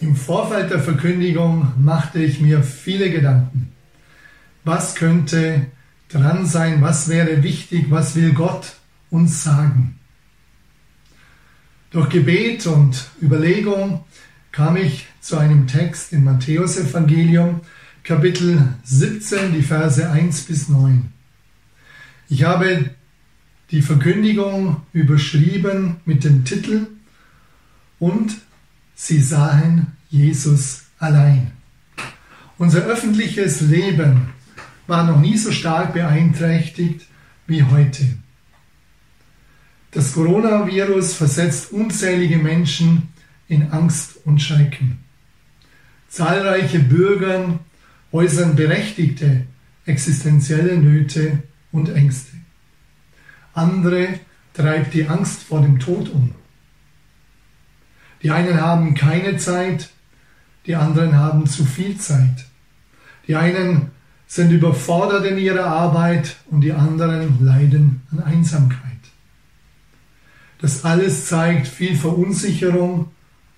Im Vorfeld der Verkündigung machte ich mir viele Gedanken. Was könnte dran sein? Was wäre wichtig? Was will Gott uns sagen? Durch Gebet und Überlegung kam ich zu einem Text im Matthäusevangelium, Kapitel 17, die Verse 1 bis 9. Ich habe die Verkündigung überschrieben mit dem Titel und sie sahen Jesus allein. Unser öffentliches Leben war noch nie so stark beeinträchtigt wie heute. Das Coronavirus versetzt unzählige Menschen in Angst und Schrecken. Zahlreiche Bürger äußern berechtigte existenzielle Nöte und Ängste. Andere treibt die Angst vor dem Tod um. Die einen haben keine Zeit, die anderen haben zu viel Zeit. Die einen sind überfordert in ihrer Arbeit und die anderen leiden an Einsamkeit. Das alles zeigt viel Verunsicherung,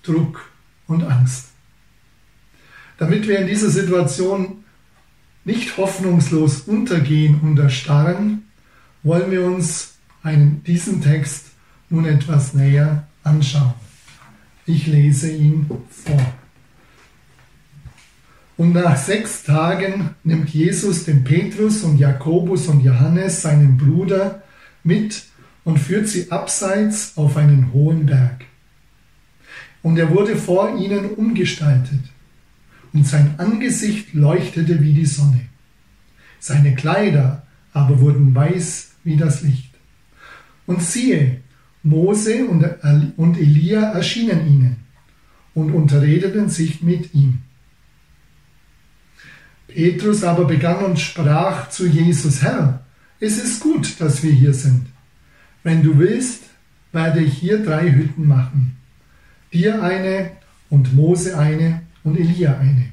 Druck und Angst. Damit wir in dieser Situation nicht hoffnungslos untergehen und erstarren, wollen wir uns einen, diesen Text nun etwas näher anschauen. Ich lese ihn vor. Und nach sechs Tagen nimmt Jesus den Petrus und Jakobus und Johannes, seinen Bruder, mit und führt sie abseits auf einen hohen Berg. Und er wurde vor ihnen umgestaltet, und sein Angesicht leuchtete wie die Sonne. Seine Kleider aber wurden weiß wie das Licht. Und siehe, Mose und Elia erschienen ihnen und unterredeten sich mit ihm. Petrus aber begann und sprach zu Jesus, Herr, es ist gut, dass wir hier sind. Wenn du willst, werde ich hier drei Hütten machen. Dir eine und Mose eine und Elia eine.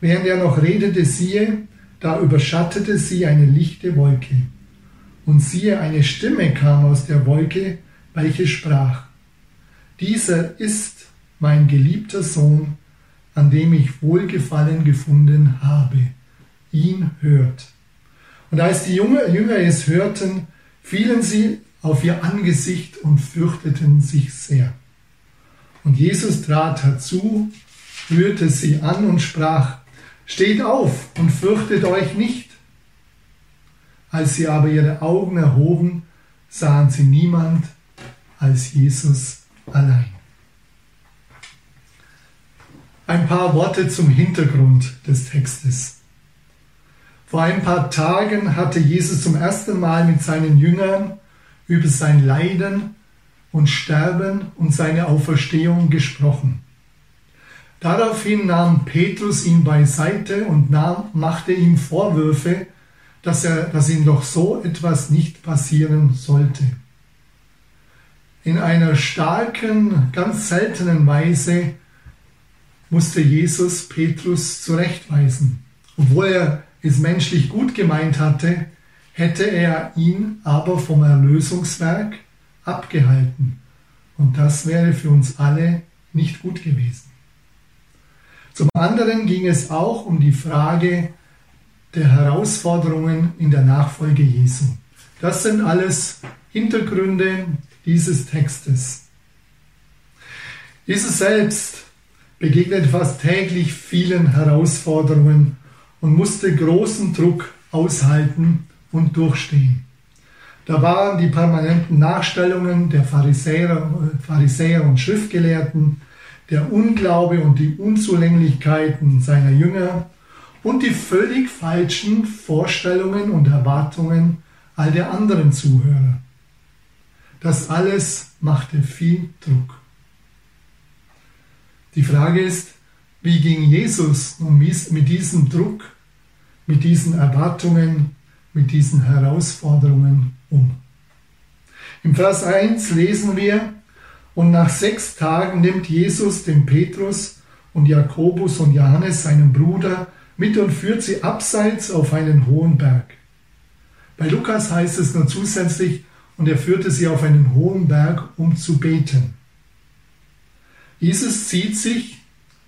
Während er noch redete, siehe, da überschattete sie eine lichte Wolke. Und siehe, eine Stimme kam aus der Wolke, welche sprach, dieser ist mein geliebter Sohn, an dem ich Wohlgefallen gefunden habe. Ihn hört. Und als die Jünger es hörten, fielen sie auf ihr Angesicht und fürchteten sich sehr. Und Jesus trat herzu, rührte sie an und sprach, Steht auf und fürchtet euch nicht. Als sie aber ihre Augen erhoben, sahen sie niemand als Jesus allein. Ein paar Worte zum Hintergrund des Textes. Vor ein paar Tagen hatte Jesus zum ersten Mal mit seinen Jüngern über sein Leiden und Sterben und seine Auferstehung gesprochen. Daraufhin nahm Petrus ihn beiseite und nahm, machte ihm Vorwürfe, dass, er, dass ihm doch so etwas nicht passieren sollte. In einer starken, ganz seltenen Weise musste Jesus Petrus zurechtweisen. Obwohl er es menschlich gut gemeint hatte, hätte er ihn aber vom Erlösungswerk abgehalten. Und das wäre für uns alle nicht gut gewesen. Zum anderen ging es auch um die Frage der Herausforderungen in der Nachfolge Jesu. Das sind alles Hintergründe dieses Textes. Jesus selbst begegnet fast täglich vielen Herausforderungen und musste großen Druck aushalten und durchstehen. Da waren die permanenten Nachstellungen der Pharisäer, Pharisäer und Schriftgelehrten, der Unglaube und die Unzulänglichkeiten seiner Jünger und die völlig falschen Vorstellungen und Erwartungen all der anderen Zuhörer. Das alles machte viel Druck. Die Frage ist, wie ging Jesus nun mit diesem Druck, mit diesen Erwartungen, mit diesen Herausforderungen um? Im Vers 1 lesen wir, und nach sechs Tagen nimmt Jesus den Petrus und Jakobus und Johannes, seinen Bruder, mit und führt sie abseits auf einen hohen Berg. Bei Lukas heißt es nur zusätzlich, und er führte sie auf einen hohen Berg, um zu beten. Jesus zieht sich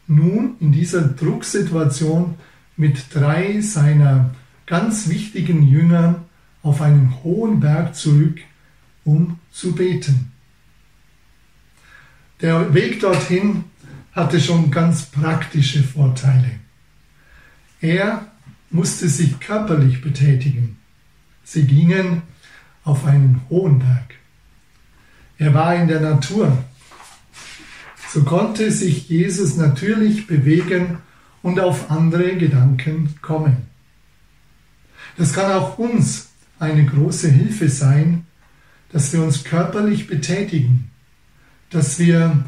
nun in dieser Drucksituation mit drei seiner ganz wichtigen Jüngern auf einen hohen Berg zurück, um zu beten. Der Weg dorthin hatte schon ganz praktische Vorteile. Er musste sich körperlich betätigen. Sie gingen auf einen hohen Berg. Er war in der Natur. So konnte sich Jesus natürlich bewegen und auf andere Gedanken kommen. Das kann auch uns eine große Hilfe sein, dass wir uns körperlich betätigen, dass wir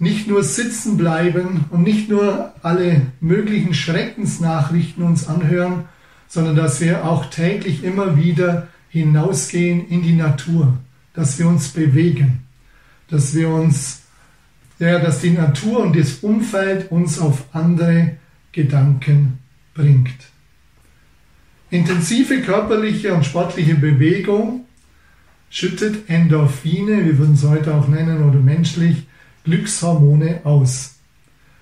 nicht nur sitzen bleiben und nicht nur alle möglichen Schreckensnachrichten uns anhören, sondern dass wir auch täglich immer wieder hinausgehen in die Natur, dass wir uns bewegen, dass wir uns, ja, dass die Natur und das Umfeld uns auf andere Gedanken bringt. Intensive körperliche und sportliche Bewegung schüttet Endorphine, wir würden es heute auch nennen, oder menschlich, Glückshormone aus.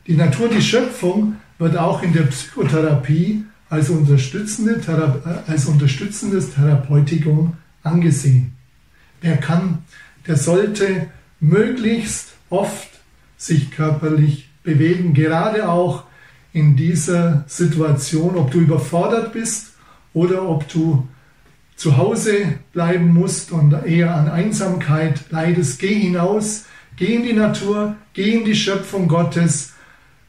Die Natur, die Schöpfung wird auch in der Psychotherapie als, unterstützende Thera als unterstützendes Therapeutikum angesehen. Wer kann, der sollte möglichst oft sich körperlich bewegen, gerade auch in dieser Situation, ob du überfordert bist oder ob du zu Hause bleiben musst und eher an Einsamkeit leidest. Geh hinaus, geh in die Natur, geh in die Schöpfung Gottes,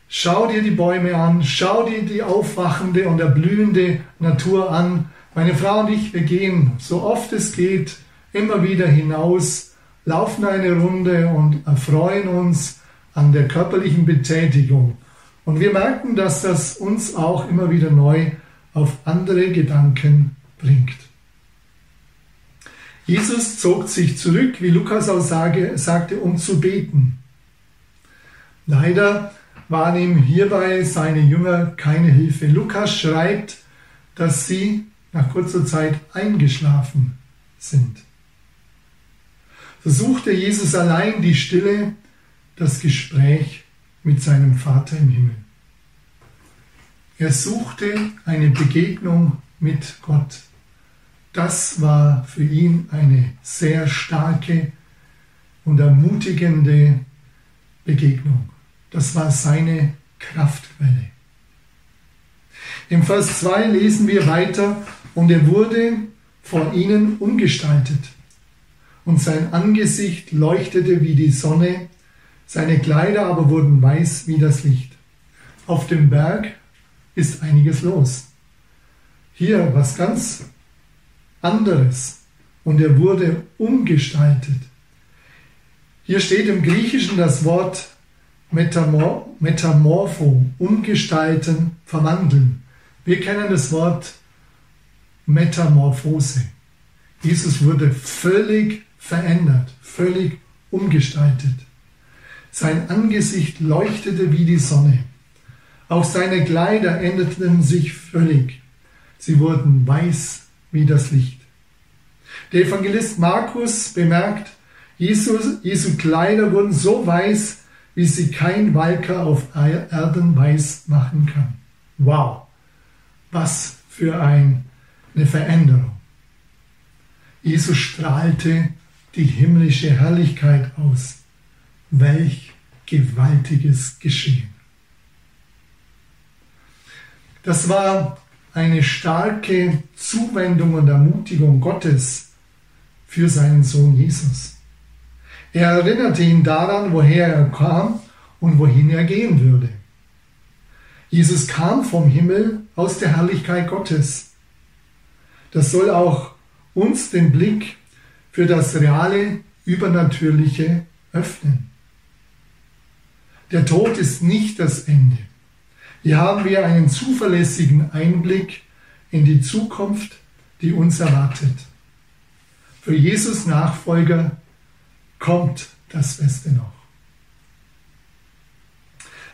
schau dir die Bäume an, schau dir die aufwachende und erblühende Natur an. Meine Frau und ich, wir gehen so oft es geht immer wieder hinaus, laufen eine Runde und erfreuen uns an der körperlichen Betätigung. Und wir merken, dass das uns auch immer wieder neu auf andere Gedanken bringt. Jesus zog sich zurück, wie Lukas auch sage, sagte, um zu beten. Leider waren ihm hierbei seine Jünger keine Hilfe. Lukas schreibt, dass sie nach kurzer Zeit eingeschlafen sind. So suchte Jesus allein die Stille, das Gespräch mit seinem Vater im Himmel. Er suchte eine Begegnung mit Gott. Das war für ihn eine sehr starke und ermutigende Begegnung. Das war seine Kraftquelle. Im Vers 2 lesen wir weiter, und er wurde vor ihnen umgestaltet, und sein Angesicht leuchtete wie die Sonne, seine Kleider aber wurden weiß wie das Licht. Auf dem Berg ist einiges los. Hier was ganz anderes. Und er wurde umgestaltet. Hier steht im Griechischen das Wort Metamor Metamorpho, umgestalten, verwandeln. Wir kennen das Wort Metamorphose. Jesus wurde völlig verändert, völlig umgestaltet. Sein Angesicht leuchtete wie die Sonne. Auch seine Kleider änderten sich völlig. Sie wurden weiß wie das Licht. Der Evangelist Markus bemerkt, Jesus, Jesu Kleider wurden so weiß, wie sie kein Walker auf Erden weiß machen kann. Wow, was für ein, eine Veränderung. Jesus strahlte die himmlische Herrlichkeit aus. Welch gewaltiges Geschehen. Das war eine starke Zuwendung und Ermutigung Gottes für seinen Sohn Jesus. Er erinnerte ihn daran, woher er kam und wohin er gehen würde. Jesus kam vom Himmel aus der Herrlichkeit Gottes. Das soll auch uns den Blick für das reale, übernatürliche öffnen. Der Tod ist nicht das Ende. Hier haben wir einen zuverlässigen Einblick in die Zukunft, die uns erwartet. Für Jesus Nachfolger kommt das Beste noch.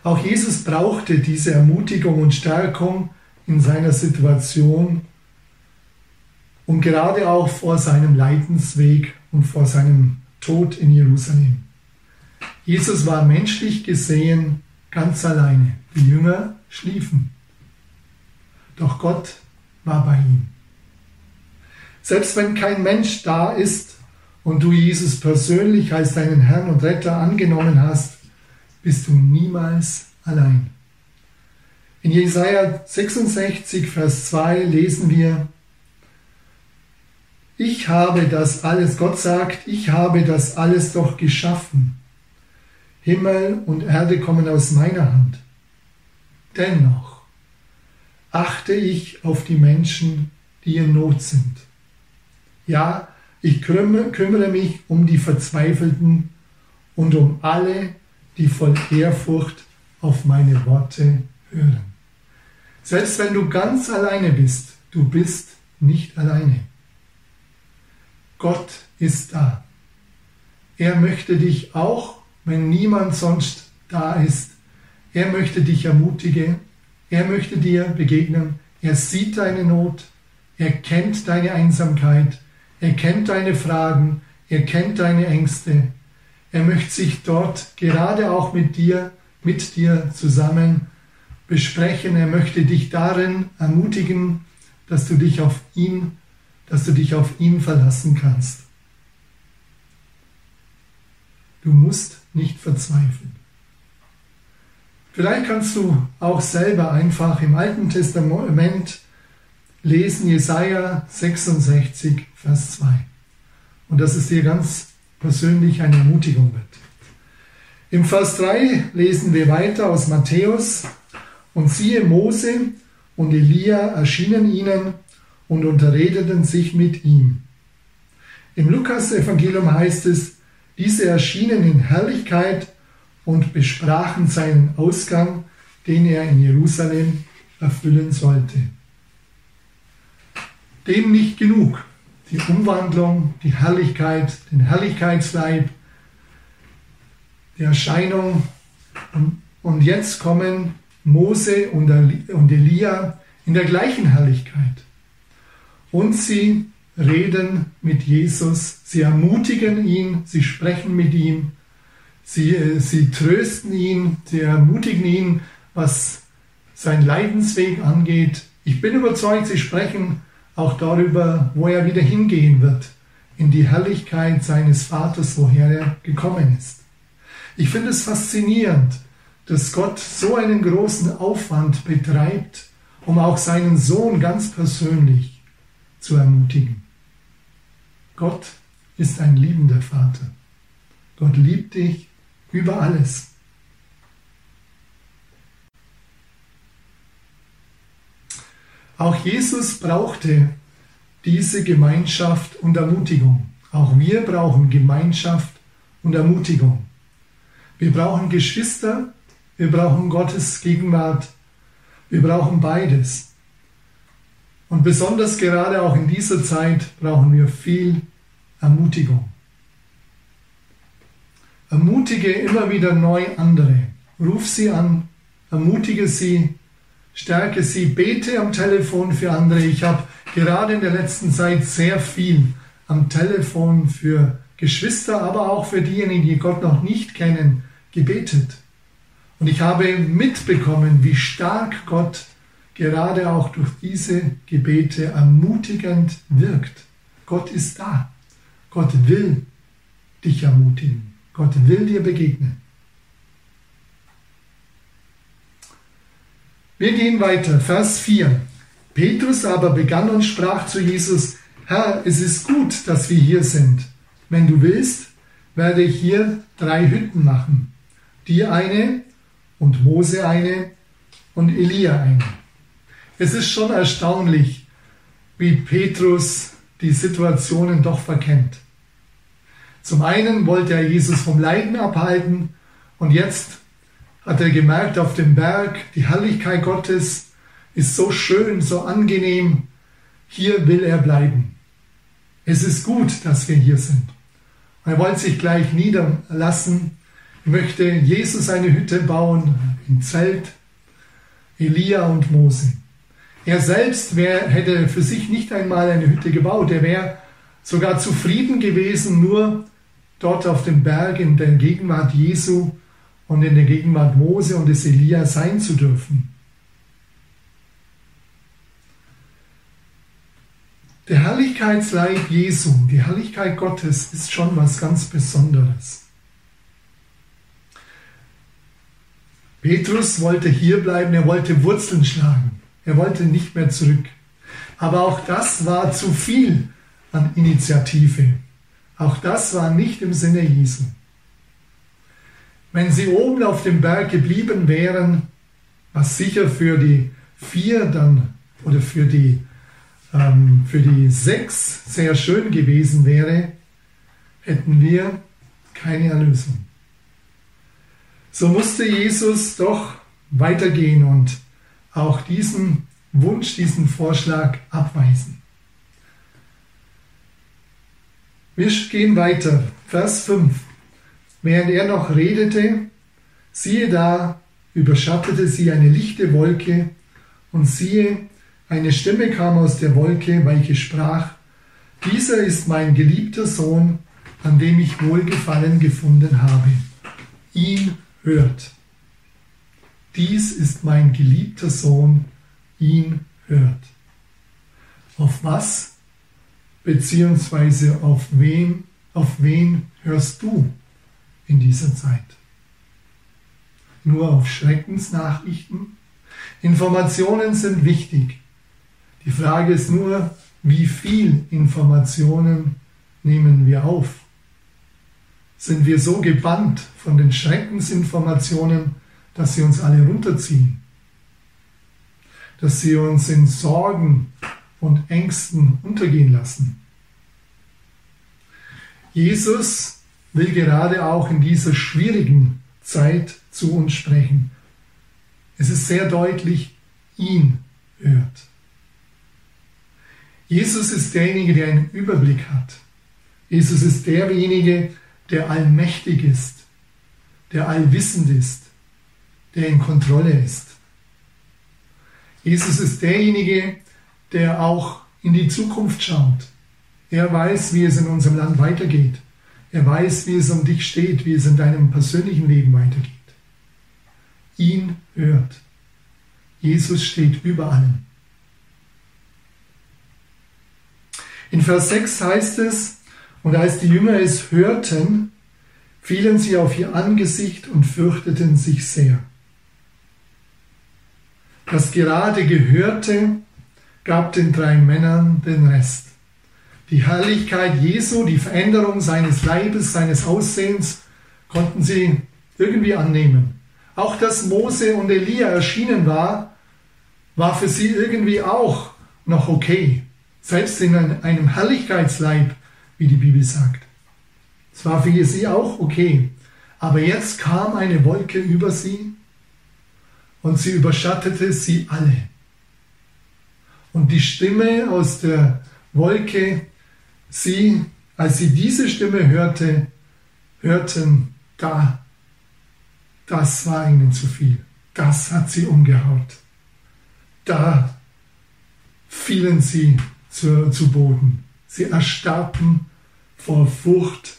Auch Jesus brauchte diese Ermutigung und Stärkung in seiner Situation und gerade auch vor seinem Leidensweg und vor seinem Tod in Jerusalem. Jesus war menschlich gesehen ganz alleine. Die Jünger schliefen. Doch Gott war bei ihm. Selbst wenn kein Mensch da ist und du Jesus persönlich als deinen Herrn und Retter angenommen hast, bist du niemals allein. In Jesaja 66, Vers 2 lesen wir, ich habe das alles, Gott sagt, ich habe das alles doch geschaffen. Himmel und Erde kommen aus meiner Hand. Dennoch achte ich auf die Menschen, die in Not sind. Ja, ich kümmere mich um die Verzweifelten und um alle, die voll Ehrfurcht auf meine Worte hören. Selbst wenn du ganz alleine bist, du bist nicht alleine. Gott ist da. Er möchte dich auch, wenn niemand sonst da ist, er möchte dich ermutigen, er möchte dir begegnen, er sieht deine Not, er kennt deine Einsamkeit, er kennt deine Fragen, er kennt deine Ängste, er möchte sich dort gerade auch mit dir, mit dir zusammen besprechen, er möchte dich darin ermutigen, dass du dich auf ihn dass du dich auf ihn verlassen kannst. Du musst nicht verzweifeln. Vielleicht kannst du auch selber einfach im Alten Testament lesen, Jesaja 66, Vers 2. Und dass es dir ganz persönlich eine Ermutigung wird. Im Vers 3 lesen wir weiter aus Matthäus. Und siehe, Mose und Elia erschienen ihnen und unterredeten sich mit ihm. Im Lukas-Evangelium heißt es, diese erschienen in Herrlichkeit und besprachen seinen Ausgang, den er in Jerusalem erfüllen sollte. Dem nicht genug. Die Umwandlung, die Herrlichkeit, den Herrlichkeitsleib, die Erscheinung. Und, jetzt kommen Mose und Elia in der gleichen Herrlichkeit und sie reden mit Jesus, sie ermutigen ihn, sie sprechen mit ihm, sie, äh, sie trösten ihn, sie ermutigen ihn, was sein Leidensweg angeht. Ich bin überzeugt, sie sprechen auch darüber, wo er wieder hingehen wird, in die Herrlichkeit seines Vaters, woher er gekommen ist. Ich finde es faszinierend, dass Gott so einen großen Aufwand betreibt, um auch seinen Sohn ganz persönlich zu ermutigen. Gott ist ein liebender Vater. Gott liebt dich über alles. Auch Jesus brauchte diese Gemeinschaft und Ermutigung. Auch wir brauchen Gemeinschaft und Ermutigung. Wir brauchen Geschwister, wir brauchen Gottes Gegenwart, wir brauchen beides. Und besonders gerade auch in dieser Zeit brauchen wir viel Ermutigung. Ermutige immer wieder neu andere. Ruf sie an, ermutige sie, stärke sie, bete am Telefon für andere. Ich habe gerade in der letzten Zeit sehr viel am Telefon für Geschwister, aber auch für diejenigen, die Gott noch nicht kennen, gebetet. Und ich habe mitbekommen, wie stark Gott gerade auch durch diese Gebete ermutigend wirkt. Gott ist da. Gott will dich ermutigen. Gott will dir begegnen. Wir gehen weiter. Vers 4. Petrus aber begann und sprach zu Jesus, Herr, es ist gut, dass wir hier sind. Wenn du willst, werde ich hier drei Hütten machen. Dir eine und Mose eine und Elia eine. Es ist schon erstaunlich, wie Petrus die Situationen doch verkennt. Zum einen wollte er Jesus vom Leiden abhalten und jetzt hat er gemerkt auf dem Berg, die Herrlichkeit Gottes ist so schön, so angenehm, hier will er bleiben. Es ist gut, dass wir hier sind. Er wollte sich gleich niederlassen, möchte Jesus eine Hütte bauen, ein Zelt, Elia und Mose. Er selbst wär, hätte für sich nicht einmal eine Hütte gebaut. Er wäre sogar zufrieden gewesen, nur dort auf dem Berg in der Gegenwart Jesu und in der Gegenwart Mose und des Elia sein zu dürfen. Der Herrlichkeitsleib Jesu, die Herrlichkeit Gottes ist schon was ganz Besonderes. Petrus wollte hier bleiben, er wollte Wurzeln schlagen, er wollte nicht mehr zurück. Aber auch das war zu viel an Initiative. Auch das war nicht im Sinne Jesu. Wenn sie oben auf dem Berg geblieben wären, was sicher für die vier dann oder für die, ähm, für die sechs sehr schön gewesen wäre, hätten wir keine Erlösung. So musste Jesus doch weitergehen und auch diesen Wunsch, diesen Vorschlag abweisen. Wir gehen weiter. Vers 5. Während er noch redete, siehe da, überschattete sie eine lichte Wolke, und siehe, eine Stimme kam aus der Wolke, welche sprach, dieser ist mein geliebter Sohn, an dem ich Wohlgefallen gefunden habe. Ihn hört. Dies ist mein geliebter Sohn, ihn hört. Auf was beziehungsweise auf wen, auf wen hörst du in dieser Zeit? Nur auf Schreckensnachrichten? Informationen sind wichtig. Die Frage ist nur, wie viel Informationen nehmen wir auf? Sind wir so gebannt von den Schreckensinformationen, dass sie uns alle runterziehen? Dass sie uns in Sorgen und Ängsten untergehen lassen. Jesus will gerade auch in dieser schwierigen Zeit zu uns sprechen. Es ist sehr deutlich, ihn hört. Jesus ist derjenige, der einen Überblick hat. Jesus ist derjenige, der allmächtig ist, der allwissend ist, der in Kontrolle ist. Jesus ist derjenige, der auch in die Zukunft schaut. Er weiß, wie es in unserem Land weitergeht. Er weiß, wie es um dich steht, wie es in deinem persönlichen Leben weitergeht. Ihn hört. Jesus steht über allem. In Vers 6 heißt es, und als die Jünger es hörten, fielen sie auf ihr Angesicht und fürchteten sich sehr. Das gerade Gehörte gab den drei Männern den Rest. Die Herrlichkeit Jesu, die Veränderung seines Leibes, seines Aussehens konnten sie irgendwie annehmen. Auch dass Mose und Elia erschienen war, war für sie irgendwie auch noch okay. Selbst in einem Herrlichkeitsleib, wie die Bibel sagt. Es war für sie auch okay. Aber jetzt kam eine Wolke über sie und sie überschattete sie alle. Und die Stimme aus der Wolke, sie, als sie diese Stimme hörte, hörten, da, das war ihnen zu viel. Das hat sie umgehaut. Da fielen sie zu, zu Boden. Sie erstarrten vor Furcht,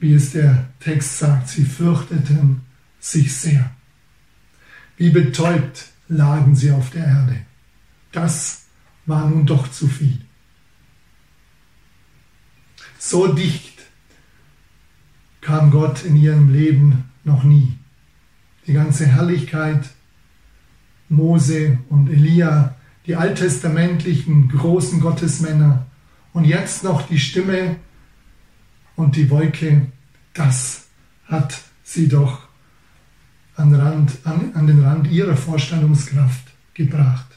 wie es der Text sagt. Sie fürchteten sich sehr. Wie betäubt lagen sie auf der Erde. Das war nun doch zu viel. So dicht kam Gott in ihrem Leben noch nie. Die ganze Herrlichkeit, Mose und Elia, die alttestamentlichen großen Gottesmänner und jetzt noch die Stimme und die Wolke, das hat sie doch an, Rand, an, an den Rand ihrer Vorstellungskraft gebracht.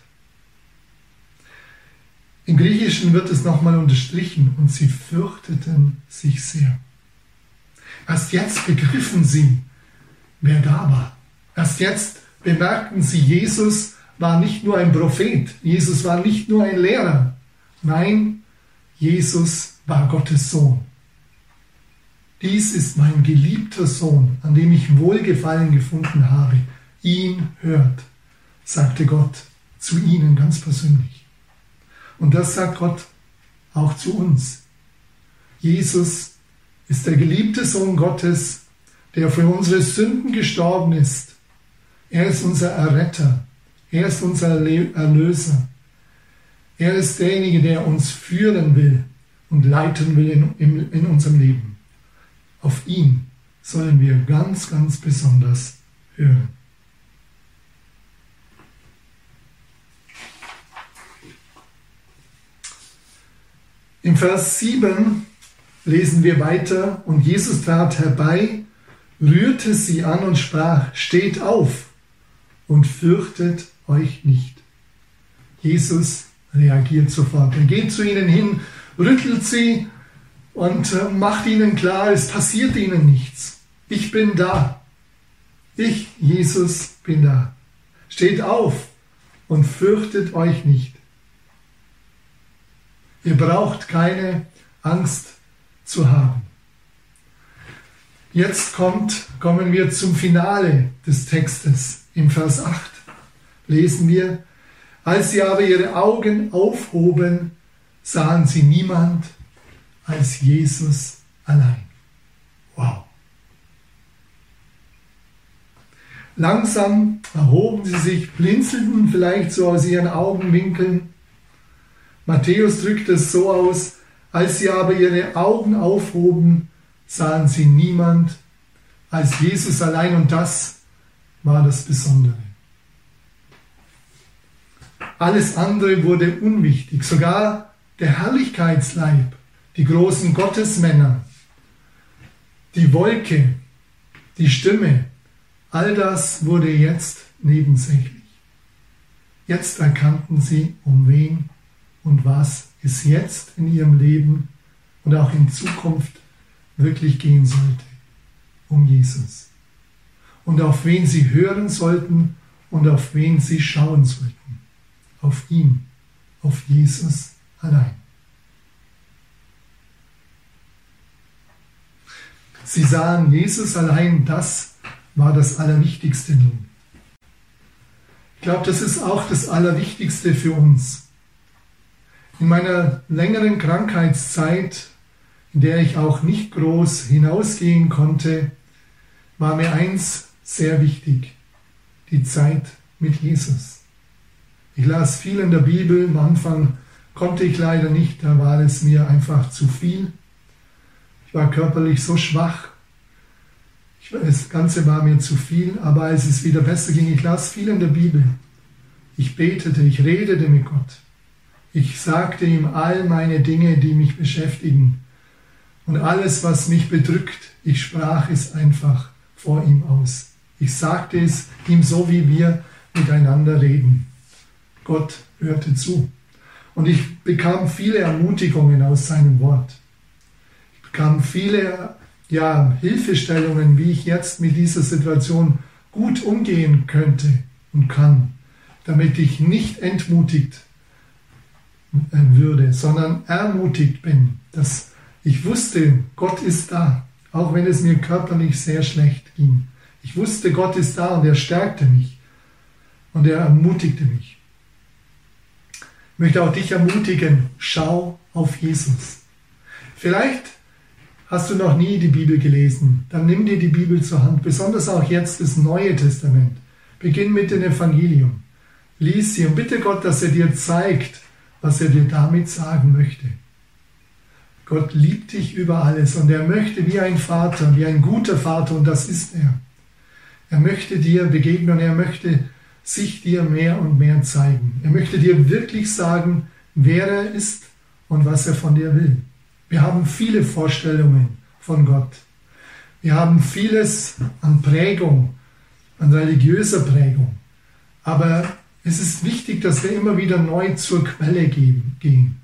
Im Griechischen wird es nochmal unterstrichen und sie fürchteten sich sehr. Erst jetzt begriffen sie, wer da war. Erst jetzt bemerkten sie, Jesus war nicht nur ein Prophet, Jesus war nicht nur ein Lehrer. Nein, Jesus war Gottes Sohn. Dies ist mein geliebter Sohn, an dem ich Wohlgefallen gefunden habe. Ihn hört, sagte Gott zu ihnen ganz persönlich. Und das sagt Gott auch zu uns. Jesus ist der geliebte Sohn Gottes, der für unsere Sünden gestorben ist. Er ist unser Erretter. Er ist unser Erlöser. Er ist derjenige, der uns führen will und leiten will in, in, in unserem Leben. Auf ihn sollen wir ganz, ganz besonders hören. Im Vers 7 lesen wir weiter, und Jesus trat herbei, rührte sie an und sprach, steht auf und fürchtet euch nicht. Jesus reagiert sofort. Er geht zu ihnen hin, rüttelt sie und äh, macht ihnen klar, es passiert ihnen nichts. Ich bin da. Ich, Jesus, bin da. Steht auf und fürchtet euch nicht. Ihr braucht keine Angst zu haben. Jetzt kommt, kommen wir zum Finale des Textes. Im Vers 8 lesen wir, als sie aber ihre Augen aufhoben, sahen sie niemand als Jesus allein. Wow. Langsam erhoben sie sich, blinzelten vielleicht so aus ihren Augenwinkeln Matthäus drückt es so aus, als sie aber ihre Augen aufhoben, sahen sie niemand als Jesus allein und das war das Besondere. Alles andere wurde unwichtig, sogar der Herrlichkeitsleib, die großen Gottesmänner, die Wolke, die Stimme, all das wurde jetzt nebensächlich. Jetzt erkannten sie, um wen und was es jetzt in ihrem Leben und auch in Zukunft wirklich gehen sollte. Um Jesus. Und auf wen sie hören sollten und auf wen sie schauen sollten. Auf ihn, auf Jesus allein. Sie sahen Jesus allein, das war das Allerwichtigste nun. Ich glaube, das ist auch das Allerwichtigste für uns. In meiner längeren Krankheitszeit, in der ich auch nicht groß hinausgehen konnte, war mir eins sehr wichtig, die Zeit mit Jesus. Ich las viel in der Bibel, am Anfang konnte ich leider nicht, da war es mir einfach zu viel. Ich war körperlich so schwach, das Ganze war mir zu viel, aber als es wieder besser ging, ich las viel in der Bibel. Ich betete, ich redete mit Gott. Ich sagte ihm all meine Dinge, die mich beschäftigen. Und alles, was mich bedrückt, ich sprach es einfach vor ihm aus. Ich sagte es ihm so, wie wir miteinander reden. Gott hörte zu. Und ich bekam viele Ermutigungen aus seinem Wort. Ich bekam viele ja, Hilfestellungen, wie ich jetzt mit dieser Situation gut umgehen könnte und kann, damit ich nicht entmutigt würde, sondern ermutigt bin, dass ich wusste, Gott ist da, auch wenn es mir körperlich sehr schlecht ging. Ich wusste, Gott ist da und er stärkte mich und er ermutigte mich. Ich möchte auch dich ermutigen, schau auf Jesus. Vielleicht hast du noch nie die Bibel gelesen, dann nimm dir die Bibel zur Hand, besonders auch jetzt das Neue Testament. Beginn mit dem Evangelium. Lies sie und bitte Gott, dass er dir zeigt, was er dir damit sagen möchte. Gott liebt dich über alles und er möchte wie ein Vater, wie ein guter Vater, und das ist er. Er möchte dir begegnen, er möchte sich dir mehr und mehr zeigen. Er möchte dir wirklich sagen, wer er ist und was er von dir will. Wir haben viele Vorstellungen von Gott. Wir haben vieles an Prägung, an religiöser Prägung. Aber es ist wichtig, dass wir immer wieder neu zur Quelle gehen,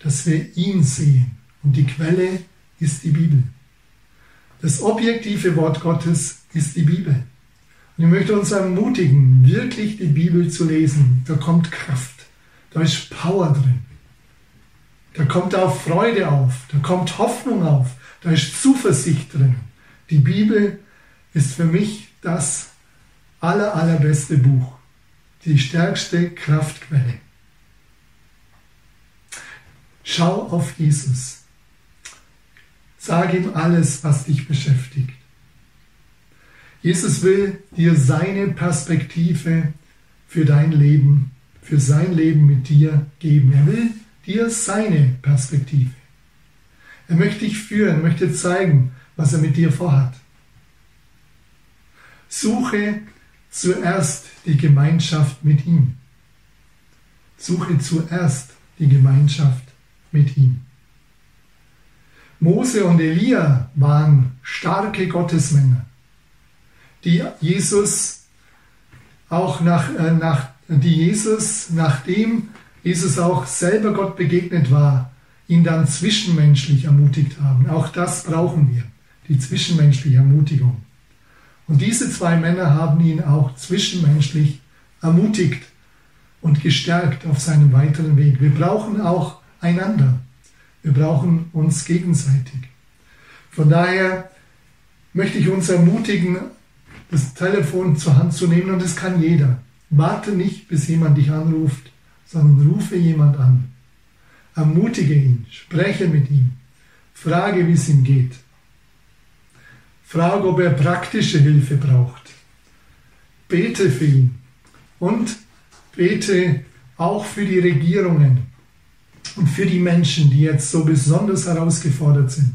dass wir ihn sehen. Und die Quelle ist die Bibel. Das objektive Wort Gottes ist die Bibel. Und ich möchte uns ermutigen, wirklich die Bibel zu lesen. Da kommt Kraft, da ist Power drin. Da kommt auch Freude auf, da kommt Hoffnung auf, da ist Zuversicht drin. Die Bibel ist für mich das aller, allerbeste Buch die stärkste Kraftquelle. Schau auf Jesus. Sag ihm alles, was dich beschäftigt. Jesus will dir seine Perspektive für dein Leben, für sein Leben mit dir geben. Er will dir seine Perspektive. Er möchte dich führen, möchte zeigen, was er mit dir vorhat. Suche zuerst die Gemeinschaft mit ihm. Suche zuerst die Gemeinschaft mit ihm. Mose und Elia waren starke Gottesmänner, die Jesus auch nach, äh, nach die Jesus, nachdem Jesus auch selber Gott begegnet war, ihn dann zwischenmenschlich ermutigt haben. Auch das brauchen wir, die zwischenmenschliche Ermutigung. Und diese zwei Männer haben ihn auch zwischenmenschlich ermutigt und gestärkt auf seinem weiteren Weg. Wir brauchen auch einander. Wir brauchen uns gegenseitig. Von daher möchte ich uns ermutigen, das Telefon zur Hand zu nehmen und das kann jeder. Warte nicht, bis jemand dich anruft, sondern rufe jemand an. Ermutige ihn, spreche mit ihm, frage, wie es ihm geht. Frage, ob er praktische Hilfe braucht. Bete für ihn und bete auch für die Regierungen und für die Menschen, die jetzt so besonders herausgefordert sind.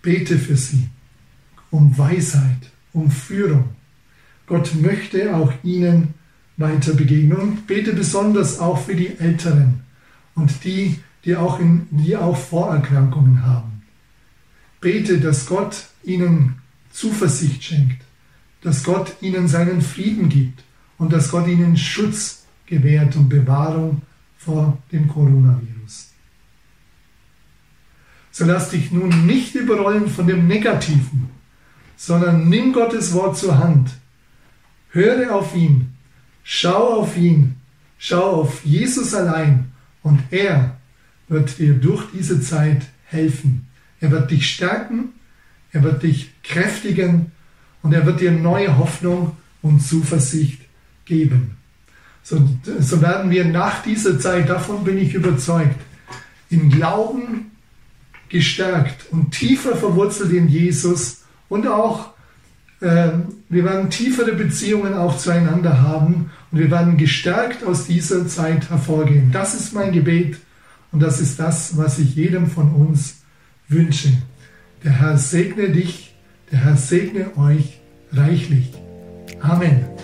Bete für sie um Weisheit, um Führung. Gott möchte auch ihnen weiter begegnen und bete besonders auch für die Älteren und die, die auch, in, die auch Vorerkrankungen haben. Bete, dass Gott ihnen Zuversicht schenkt, dass Gott ihnen seinen Frieden gibt und dass Gott ihnen Schutz gewährt und Bewahrung vor dem Coronavirus. So lass dich nun nicht überrollen von dem Negativen, sondern nimm Gottes Wort zur Hand. Höre auf ihn, schau auf ihn, schau auf Jesus allein und er wird dir durch diese Zeit helfen. Er wird dich stärken er wird dich kräftigen und er wird dir neue Hoffnung und Zuversicht geben. So, so werden wir nach dieser Zeit, davon bin ich überzeugt, im Glauben gestärkt und tiefer verwurzelt in Jesus und auch äh, wir werden tiefere Beziehungen auch zueinander haben und wir werden gestärkt aus dieser Zeit hervorgehen. Das ist mein Gebet und das ist das, was ich jedem von uns wünsche. Der Herr segne dich, der Herr segne euch reichlich. Amen.